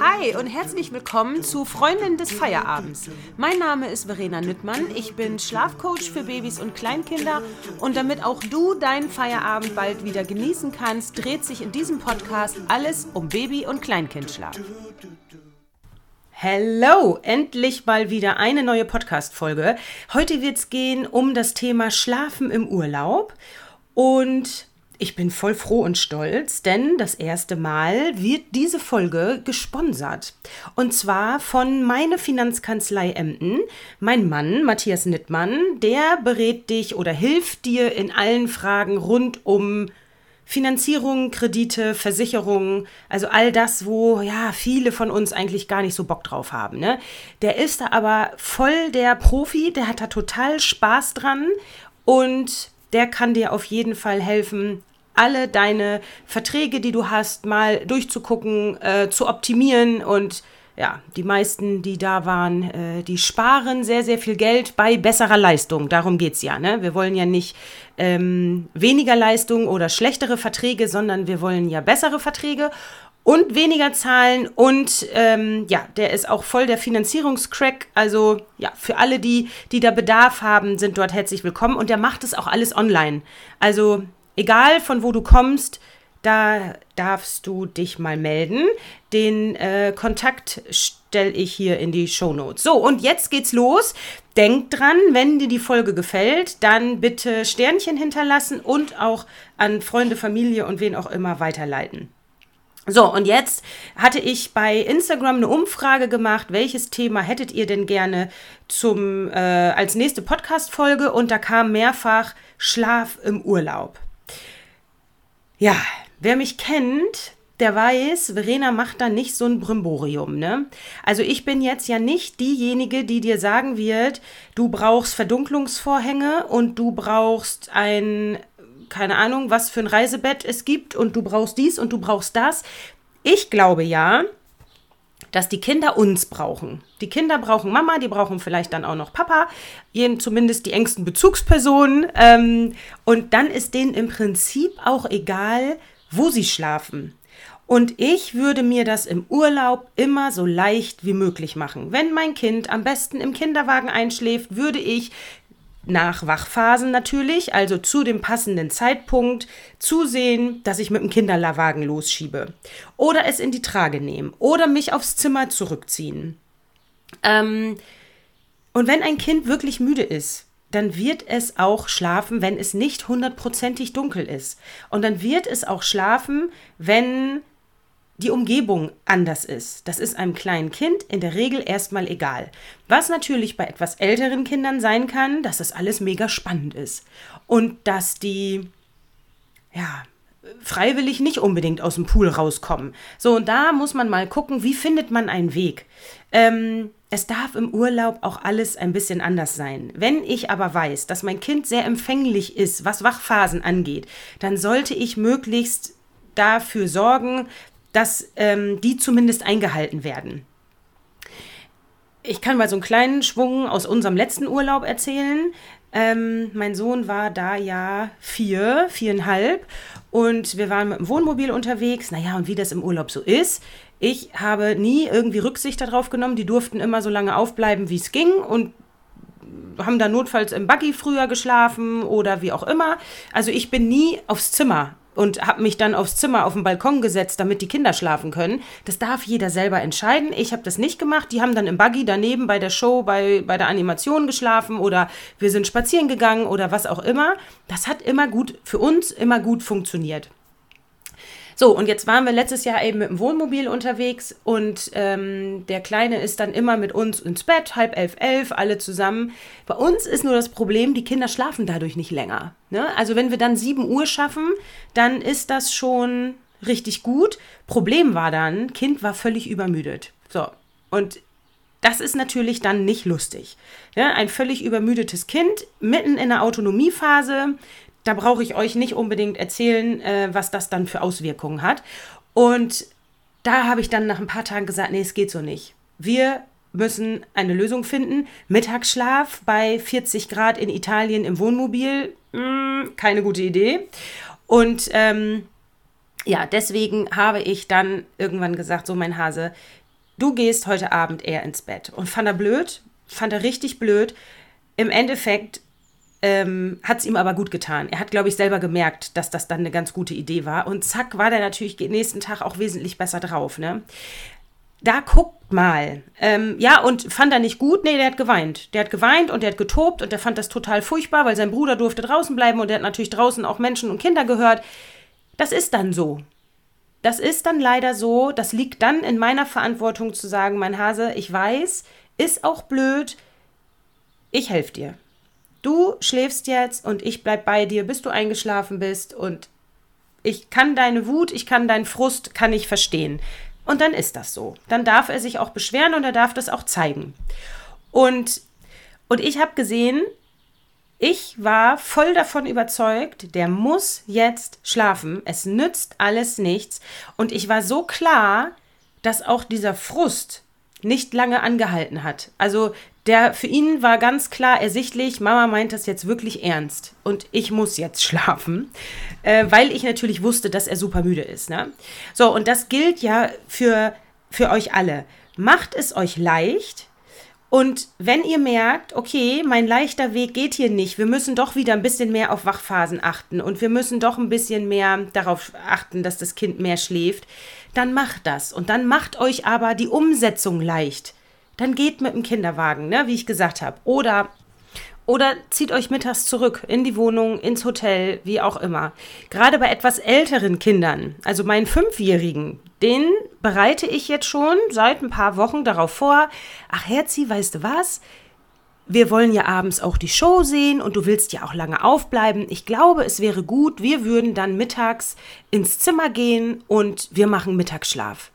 Hi und herzlich willkommen zu Freundin des Feierabends. Mein Name ist Verena Nüttmann, ich bin Schlafcoach für Babys und Kleinkinder und damit auch du deinen Feierabend bald wieder genießen kannst, dreht sich in diesem Podcast alles um Baby- und Kleinkindschlaf. Hello, endlich mal wieder eine neue Podcast-Folge. Heute wird es gehen um das Thema Schlafen im Urlaub und ich bin voll froh und stolz, denn das erste Mal wird diese Folge gesponsert. Und zwar von meine Finanzkanzlei Emden. Mein Mann, Matthias Nittmann, der berät dich oder hilft dir in allen Fragen rund um Finanzierung, Kredite, Versicherungen, also all das, wo ja viele von uns eigentlich gar nicht so Bock drauf haben. Ne? Der ist da aber voll der Profi, der hat da total Spaß dran und der kann dir auf jeden Fall helfen, alle deine Verträge, die du hast, mal durchzugucken, äh, zu optimieren und ja, die meisten, die da waren, äh, die sparen sehr, sehr viel Geld bei besserer Leistung. Darum geht es ja. Ne? Wir wollen ja nicht ähm, weniger Leistung oder schlechtere Verträge, sondern wir wollen ja bessere Verträge und weniger zahlen. Und ähm, ja, der ist auch voll der Finanzierungscrack. Also ja, für alle, die, die da Bedarf haben, sind dort herzlich willkommen. Und der macht es auch alles online. Also egal von wo du kommst, da darfst du dich mal melden. Den äh, Kontakt stelle ich hier in die Show Notes. So, und jetzt geht's los. Denk dran, wenn dir die Folge gefällt, dann bitte Sternchen hinterlassen und auch an Freunde, Familie und wen auch immer weiterleiten. So, und jetzt hatte ich bei Instagram eine Umfrage gemacht, welches Thema hättet ihr denn gerne zum, äh, als nächste Podcast-Folge? Und da kam mehrfach Schlaf im Urlaub. Ja, wer mich kennt, der weiß, Verena macht da nicht so ein Brimborium, ne? Also ich bin jetzt ja nicht diejenige, die dir sagen wird, du brauchst Verdunklungsvorhänge und du brauchst ein, keine Ahnung, was für ein Reisebett es gibt und du brauchst dies und du brauchst das. Ich glaube ja, dass die Kinder uns brauchen. Die Kinder brauchen Mama, die brauchen vielleicht dann auch noch Papa, jeden, zumindest die engsten Bezugspersonen. Ähm, und dann ist denen im Prinzip auch egal, wo sie schlafen. Und ich würde mir das im Urlaub immer so leicht wie möglich machen. Wenn mein Kind am besten im Kinderwagen einschläft, würde ich nach Wachphasen natürlich, also zu dem passenden Zeitpunkt, zusehen, dass ich mit dem Kinderwagen losschiebe. Oder es in die Trage nehmen. Oder mich aufs Zimmer zurückziehen. Ähm, und wenn ein Kind wirklich müde ist, dann wird es auch schlafen, wenn es nicht hundertprozentig dunkel ist. Und dann wird es auch schlafen, wenn die Umgebung anders ist. Das ist einem kleinen Kind in der Regel erstmal egal. Was natürlich bei etwas älteren Kindern sein kann, dass das alles mega spannend ist. Und dass die, ja, freiwillig nicht unbedingt aus dem Pool rauskommen. So, und da muss man mal gucken, wie findet man einen Weg. Ähm, es darf im Urlaub auch alles ein bisschen anders sein. Wenn ich aber weiß, dass mein Kind sehr empfänglich ist, was Wachphasen angeht, dann sollte ich möglichst dafür sorgen, dass ähm, die zumindest eingehalten werden. Ich kann mal so einen kleinen Schwung aus unserem letzten Urlaub erzählen. Ähm, mein Sohn war da ja vier, viereinhalb und wir waren mit dem Wohnmobil unterwegs. Naja, und wie das im Urlaub so ist, ich habe nie irgendwie Rücksicht darauf genommen. Die durften immer so lange aufbleiben, wie es ging und haben da notfalls im Buggy früher geschlafen oder wie auch immer. Also ich bin nie aufs Zimmer und habe mich dann aufs Zimmer auf den Balkon gesetzt, damit die Kinder schlafen können. Das darf jeder selber entscheiden. Ich habe das nicht gemacht. Die haben dann im Buggy daneben bei der Show, bei, bei der Animation geschlafen oder wir sind spazieren gegangen oder was auch immer. Das hat immer gut für uns immer gut funktioniert. So, und jetzt waren wir letztes Jahr eben mit dem Wohnmobil unterwegs und ähm, der Kleine ist dann immer mit uns ins Bett, halb elf, elf, alle zusammen. Bei uns ist nur das Problem, die Kinder schlafen dadurch nicht länger. Ne? Also wenn wir dann sieben Uhr schaffen, dann ist das schon richtig gut. Problem war dann, Kind war völlig übermüdet. So, und das ist natürlich dann nicht lustig. Ja, ein völlig übermüdetes Kind mitten in der Autonomiephase, da brauche ich euch nicht unbedingt erzählen, äh, was das dann für Auswirkungen hat. Und da habe ich dann nach ein paar Tagen gesagt, nee, es geht so nicht. Wir müssen eine Lösung finden. Mittagsschlaf bei 40 Grad in Italien im Wohnmobil, mh, hm, keine gute Idee. Und ähm, ja, deswegen habe ich dann irgendwann gesagt, so mein Hase, du gehst heute Abend eher ins Bett. Und fand er blöd, fand er richtig blöd. Im Endeffekt ähm, hat es ihm aber gut getan. Er hat, glaube ich, selber gemerkt, dass das dann eine ganz gute Idee war. Und zack, war der natürlich nächsten Tag auch wesentlich besser drauf. Ne? Da guckt mal. Ähm, ja, und fand er nicht gut? Nee, der hat geweint. Der hat geweint und der hat getobt und der fand das total furchtbar, weil sein Bruder durfte draußen bleiben und der hat natürlich draußen auch Menschen und Kinder gehört. Das ist dann so. Das ist dann leider so. Das liegt dann in meiner Verantwortung zu sagen, mein Hase, ich weiß, ist auch blöd. Ich helfe dir. Du schläfst jetzt und ich bleib bei dir, bis du eingeschlafen bist und ich kann deine Wut, ich kann deinen Frust, kann ich verstehen. Und dann ist das so. Dann darf er sich auch beschweren und er darf das auch zeigen. Und, und ich habe gesehen, ich war voll davon überzeugt, der muss jetzt schlafen. Es nützt alles nichts. Und ich war so klar, dass auch dieser Frust nicht lange angehalten hat. Also der für ihn war ganz klar ersichtlich, Mama meint das jetzt wirklich ernst und ich muss jetzt schlafen, äh, weil ich natürlich wusste, dass er super müde ist. Ne? So, und das gilt ja für, für euch alle. Macht es euch leicht, und wenn ihr merkt, okay, mein leichter Weg geht hier nicht, wir müssen doch wieder ein bisschen mehr auf Wachphasen achten und wir müssen doch ein bisschen mehr darauf achten, dass das Kind mehr schläft, dann macht das. Und dann macht euch aber die Umsetzung leicht. Dann geht mit dem Kinderwagen, ne, wie ich gesagt habe. Oder oder zieht euch mittags zurück in die Wohnung, ins Hotel, wie auch immer. Gerade bei etwas älteren Kindern, also meinen Fünfjährigen, den bereite ich jetzt schon seit ein paar Wochen darauf vor. Ach, Herzi, weißt du was? Wir wollen ja abends auch die Show sehen und du willst ja auch lange aufbleiben. Ich glaube, es wäre gut, wir würden dann mittags ins Zimmer gehen und wir machen Mittagsschlaf.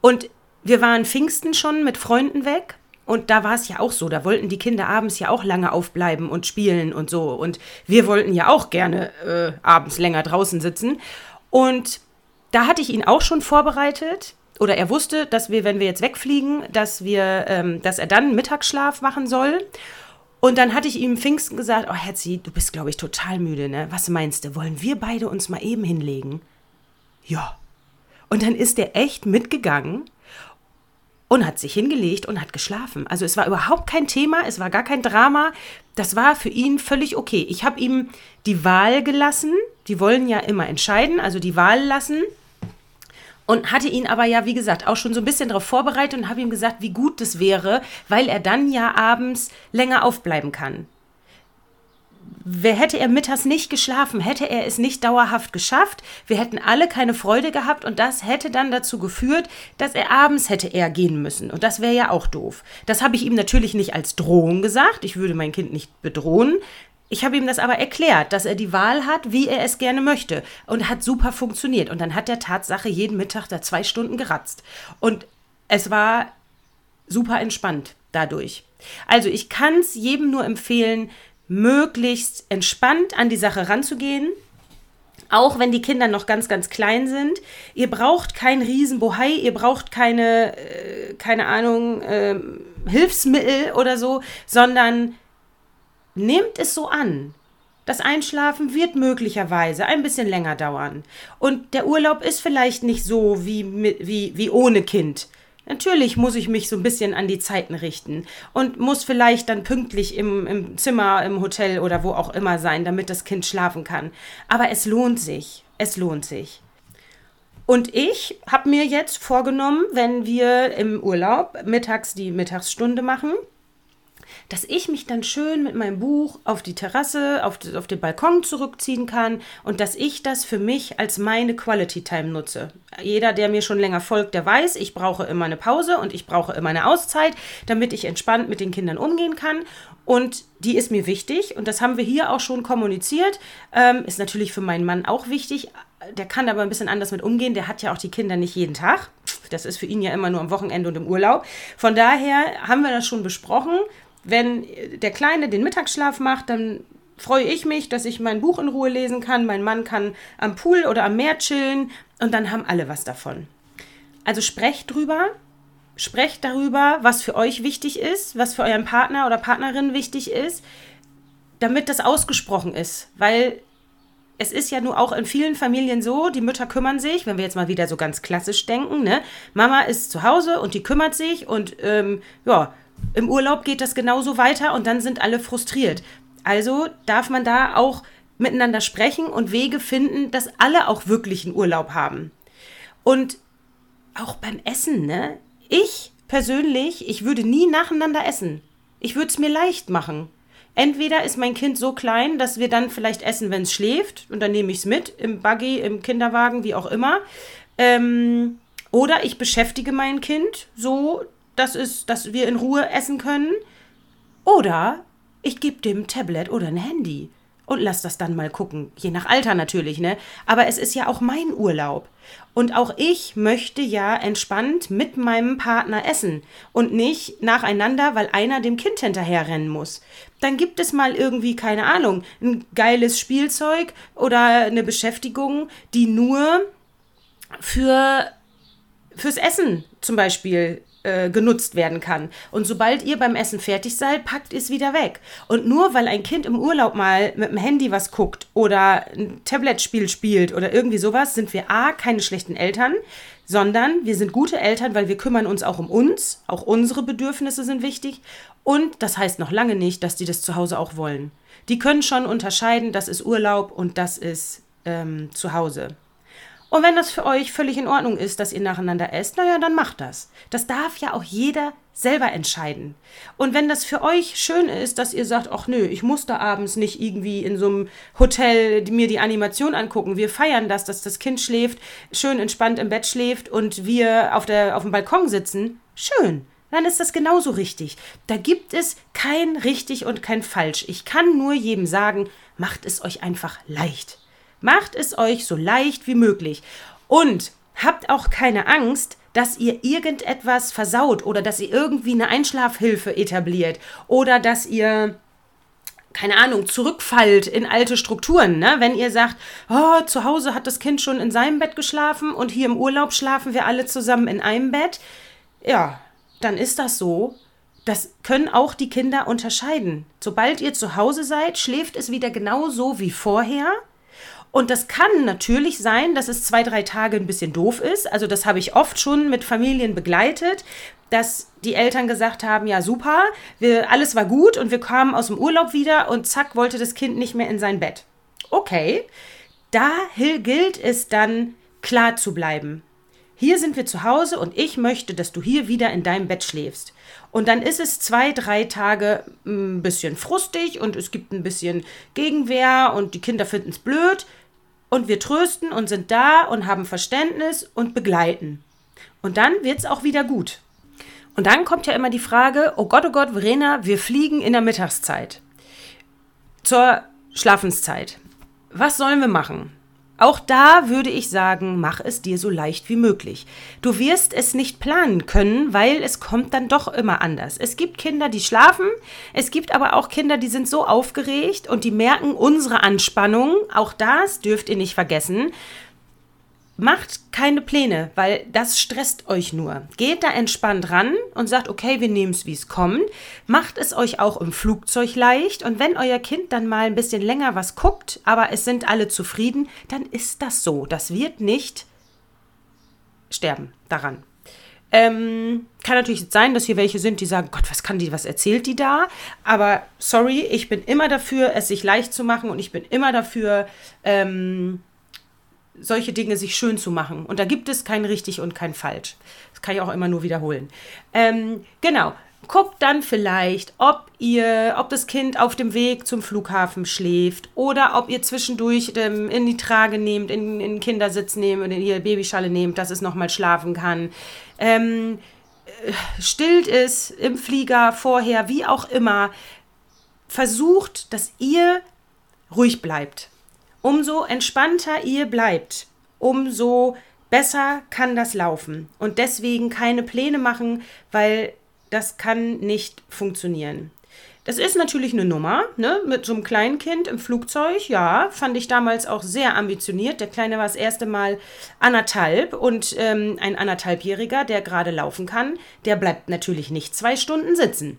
Und wir waren Pfingsten schon mit Freunden weg und da war es ja auch so, da wollten die Kinder abends ja auch lange aufbleiben und spielen und so. Und wir wollten ja auch gerne äh, abends länger draußen sitzen. Und da hatte ich ihn auch schon vorbereitet. Oder er wusste, dass wir, wenn wir jetzt wegfliegen, dass wir, ähm, dass er dann Mittagsschlaf machen soll. Und dann hatte ich ihm Pfingsten gesagt, oh Herzi, du bist, glaube ich, total müde, ne? Was meinst du? Wollen wir beide uns mal eben hinlegen? Ja. Und dann ist er echt mitgegangen und hat sich hingelegt und hat geschlafen. Also es war überhaupt kein Thema, es war gar kein Drama. Das war für ihn völlig okay. Ich habe ihm die Wahl gelassen. Die wollen ja immer entscheiden, also die Wahl lassen. Und hatte ihn aber ja, wie gesagt, auch schon so ein bisschen darauf vorbereitet und habe ihm gesagt, wie gut das wäre, weil er dann ja abends länger aufbleiben kann wer hätte er mittags nicht geschlafen, hätte er es nicht dauerhaft geschafft. Wir hätten alle keine Freude gehabt und das hätte dann dazu geführt, dass er abends hätte er gehen müssen. Und das wäre ja auch doof. Das habe ich ihm natürlich nicht als Drohung gesagt. Ich würde mein Kind nicht bedrohen. Ich habe ihm das aber erklärt, dass er die Wahl hat, wie er es gerne möchte. Und hat super funktioniert. Und dann hat der Tatsache jeden Mittag da zwei Stunden geratzt. Und es war super entspannt dadurch. Also ich kann es jedem nur empfehlen, möglichst entspannt an die Sache ranzugehen. Auch wenn die Kinder noch ganz, ganz klein sind. Ihr braucht kein Riesenbohai, ihr braucht keine, äh, keine Ahnung, äh, Hilfsmittel oder so, sondern nehmt es so an. Das Einschlafen wird möglicherweise ein bisschen länger dauern. Und der Urlaub ist vielleicht nicht so wie, wie, wie ohne Kind. Natürlich muss ich mich so ein bisschen an die Zeiten richten und muss vielleicht dann pünktlich im, im Zimmer, im Hotel oder wo auch immer sein, damit das Kind schlafen kann. Aber es lohnt sich. Es lohnt sich. Und ich habe mir jetzt vorgenommen, wenn wir im Urlaub mittags die Mittagsstunde machen, dass ich mich dann schön mit meinem Buch auf die Terrasse, auf, auf den Balkon zurückziehen kann und dass ich das für mich als meine Quality Time nutze. Jeder, der mir schon länger folgt, der weiß, ich brauche immer eine Pause und ich brauche immer eine Auszeit, damit ich entspannt mit den Kindern umgehen kann. Und die ist mir wichtig und das haben wir hier auch schon kommuniziert. Ähm, ist natürlich für meinen Mann auch wichtig. Der kann aber ein bisschen anders mit umgehen. Der hat ja auch die Kinder nicht jeden Tag. Das ist für ihn ja immer nur am Wochenende und im Urlaub. Von daher haben wir das schon besprochen. Wenn der Kleine den Mittagsschlaf macht, dann freue ich mich, dass ich mein Buch in Ruhe lesen kann. Mein Mann kann am Pool oder am Meer chillen und dann haben alle was davon. Also sprecht drüber, sprecht darüber, was für euch wichtig ist, was für euren Partner oder Partnerin wichtig ist, damit das ausgesprochen ist, weil es ist ja nur auch in vielen Familien so, die Mütter kümmern sich, wenn wir jetzt mal wieder so ganz klassisch denken, ne? Mama ist zu Hause und die kümmert sich und ähm, ja, im Urlaub geht das genauso weiter und dann sind alle frustriert. Also darf man da auch miteinander sprechen und Wege finden, dass alle auch wirklich einen Urlaub haben. Und auch beim Essen, ne? Ich persönlich, ich würde nie nacheinander essen. Ich würde es mir leicht machen. Entweder ist mein Kind so klein, dass wir dann vielleicht essen, wenn es schläft, und dann nehme ich es mit, im Buggy, im Kinderwagen, wie auch immer. Ähm, oder ich beschäftige mein Kind so, dass, es, dass wir in Ruhe essen können. Oder ich gebe dem Tablet oder ein Handy und lass das dann mal gucken. Je nach Alter natürlich, ne? Aber es ist ja auch mein Urlaub. Und auch ich möchte ja entspannt mit meinem Partner essen und nicht nacheinander, weil einer dem Kind hinterherrennen muss. Dann gibt es mal irgendwie, keine Ahnung, ein geiles Spielzeug oder eine Beschäftigung, die nur für fürs Essen zum Beispiel äh, genutzt werden kann. Und sobald ihr beim Essen fertig seid, packt es wieder weg. Und nur weil ein Kind im Urlaub mal mit dem Handy was guckt oder ein Tablet-Spiel spielt oder irgendwie sowas, sind wir A, keine schlechten Eltern, sondern wir sind gute Eltern, weil wir kümmern uns auch um uns. Auch unsere Bedürfnisse sind wichtig. Und das heißt noch lange nicht, dass die das zu Hause auch wollen. Die können schon unterscheiden, das ist Urlaub und das ist ähm, zu Hause. Und wenn das für euch völlig in Ordnung ist, dass ihr nacheinander esst, naja, dann macht das. Das darf ja auch jeder selber entscheiden. Und wenn das für euch schön ist, dass ihr sagt, ach nö, ich muss da abends nicht irgendwie in so einem Hotel mir die Animation angucken. Wir feiern das, dass das Kind schläft, schön entspannt im Bett schläft und wir auf, der, auf dem Balkon sitzen. Schön. Dann ist das genauso richtig. Da gibt es kein richtig und kein falsch. Ich kann nur jedem sagen, macht es euch einfach leicht. Macht es euch so leicht wie möglich. Und habt auch keine Angst, dass ihr irgendetwas versaut oder dass ihr irgendwie eine Einschlafhilfe etabliert oder dass ihr keine Ahnung, zurückfallt in alte Strukturen, ne? Wenn ihr sagt, oh, zu Hause hat das Kind schon in seinem Bett geschlafen und hier im Urlaub schlafen wir alle zusammen in einem Bett, ja, dann ist das so. Das können auch die Kinder unterscheiden. Sobald ihr zu Hause seid, schläft es wieder genauso wie vorher. Und das kann natürlich sein, dass es zwei, drei Tage ein bisschen doof ist. Also das habe ich oft schon mit Familien begleitet, dass die Eltern gesagt haben, ja super, wir, alles war gut und wir kamen aus dem Urlaub wieder und zack, wollte das Kind nicht mehr in sein Bett. Okay, da gilt es dann klar zu bleiben. Hier sind wir zu Hause und ich möchte, dass du hier wieder in deinem Bett schläfst. Und dann ist es zwei, drei Tage ein bisschen frustig und es gibt ein bisschen Gegenwehr und die Kinder finden es blöd. Und wir trösten und sind da und haben Verständnis und begleiten. Und dann wird es auch wieder gut. Und dann kommt ja immer die Frage, oh Gott, oh Gott, Verena, wir fliegen in der Mittagszeit. Zur Schlafenszeit. Was sollen wir machen? Auch da würde ich sagen, mach es dir so leicht wie möglich. Du wirst es nicht planen können, weil es kommt dann doch immer anders. Es gibt Kinder, die schlafen, es gibt aber auch Kinder, die sind so aufgeregt und die merken unsere Anspannung. Auch das dürft ihr nicht vergessen. Macht keine Pläne, weil das stresst euch nur. Geht da entspannt ran und sagt, okay, wir nehmen es, wie es kommt. Macht es euch auch im Flugzeug leicht und wenn euer Kind dann mal ein bisschen länger was guckt, aber es sind alle zufrieden, dann ist das so. Das wird nicht sterben daran. Ähm, kann natürlich sein, dass hier welche sind, die sagen, Gott, was kann die, was erzählt die da? Aber sorry, ich bin immer dafür, es sich leicht zu machen und ich bin immer dafür, ähm, solche Dinge sich schön zu machen. Und da gibt es kein richtig und kein falsch. Das kann ich auch immer nur wiederholen. Ähm, genau. Guckt dann vielleicht, ob ihr, ob das Kind auf dem Weg zum Flughafen schläft oder ob ihr zwischendurch ähm, in die Trage nehmt, in, in den Kindersitz nehmt oder in die Babyschale nehmt, dass es nochmal schlafen kann. Ähm, äh, stillt es im Flieger vorher, wie auch immer. Versucht, dass ihr ruhig bleibt. Umso entspannter ihr bleibt, umso besser kann das laufen. Und deswegen keine Pläne machen, weil das kann nicht funktionieren. Das ist natürlich eine Nummer, ne? Mit so einem kleinen Kind im Flugzeug, ja, fand ich damals auch sehr ambitioniert. Der Kleine war das erste Mal anderthalb und ähm, ein anderthalbjähriger, der gerade laufen kann, der bleibt natürlich nicht zwei Stunden sitzen.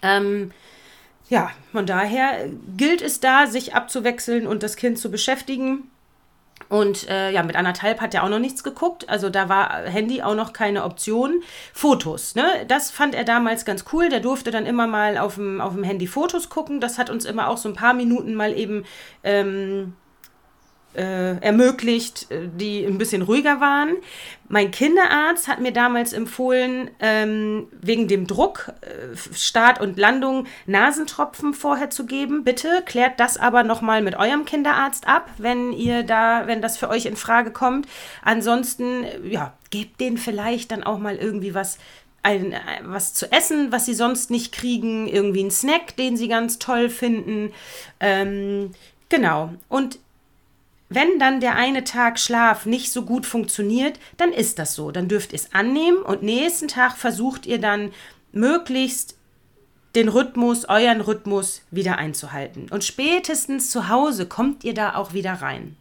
Ähm, ja, von daher gilt es da, sich abzuwechseln und das Kind zu beschäftigen. Und äh, ja, mit anderthalb hat er auch noch nichts geguckt. Also da war Handy auch noch keine Option. Fotos, ne? Das fand er damals ganz cool. Der durfte dann immer mal auf dem, auf dem Handy Fotos gucken. Das hat uns immer auch so ein paar Minuten mal eben ähm, äh, ermöglicht, äh, die ein bisschen ruhiger waren. Mein Kinderarzt hat mir damals empfohlen, ähm, wegen dem Druck, äh, Start und Landung, Nasentropfen vorher zu geben. Bitte klärt das aber nochmal mit eurem Kinderarzt ab, wenn ihr da, wenn das für euch in Frage kommt. Ansonsten, ja, gebt denen vielleicht dann auch mal irgendwie was ein, was zu essen, was sie sonst nicht kriegen, irgendwie einen Snack, den sie ganz toll finden. Ähm, genau. Und wenn dann der eine Tag Schlaf nicht so gut funktioniert, dann ist das so. Dann dürft ihr es annehmen und nächsten Tag versucht ihr dann möglichst den Rhythmus, euren Rhythmus wieder einzuhalten. Und spätestens zu Hause kommt ihr da auch wieder rein.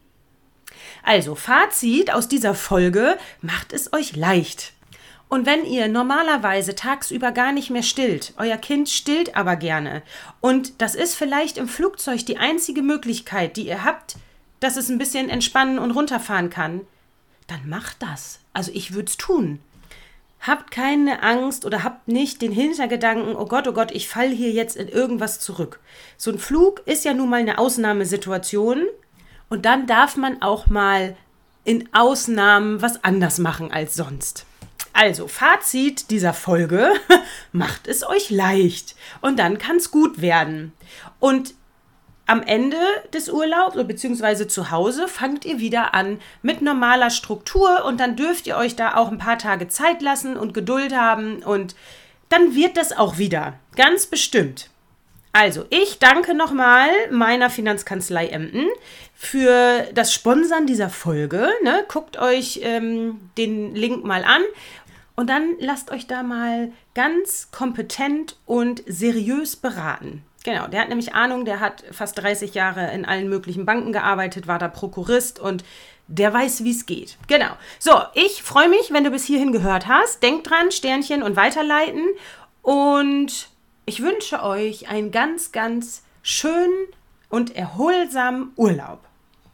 Also, Fazit aus dieser Folge, macht es euch leicht. Und wenn ihr normalerweise tagsüber gar nicht mehr stillt, euer Kind stillt aber gerne, und das ist vielleicht im Flugzeug die einzige Möglichkeit, die ihr habt, dass es ein bisschen entspannen und runterfahren kann, dann macht das. Also ich würde es tun. Habt keine Angst oder habt nicht den Hintergedanken, oh Gott, oh Gott, ich falle hier jetzt in irgendwas zurück. So ein Flug ist ja nun mal eine Ausnahmesituation und dann darf man auch mal in Ausnahmen was anders machen als sonst. Also, Fazit dieser Folge, macht es euch leicht und dann kann es gut werden. Und am Ende des Urlaubs beziehungsweise zu Hause fangt ihr wieder an mit normaler Struktur und dann dürft ihr euch da auch ein paar Tage Zeit lassen und Geduld haben und dann wird das auch wieder. Ganz bestimmt. Also, ich danke nochmal meiner Finanzkanzlei Emden für das Sponsern dieser Folge. Ne? Guckt euch ähm, den Link mal an und dann lasst euch da mal ganz kompetent und seriös beraten. Genau, der hat nämlich Ahnung, der hat fast 30 Jahre in allen möglichen Banken gearbeitet, war da Prokurist und der weiß, wie es geht. Genau. So, ich freue mich, wenn du bis hierhin gehört hast. Denkt dran, Sternchen und weiterleiten. Und ich wünsche euch einen ganz, ganz schönen und erholsamen Urlaub.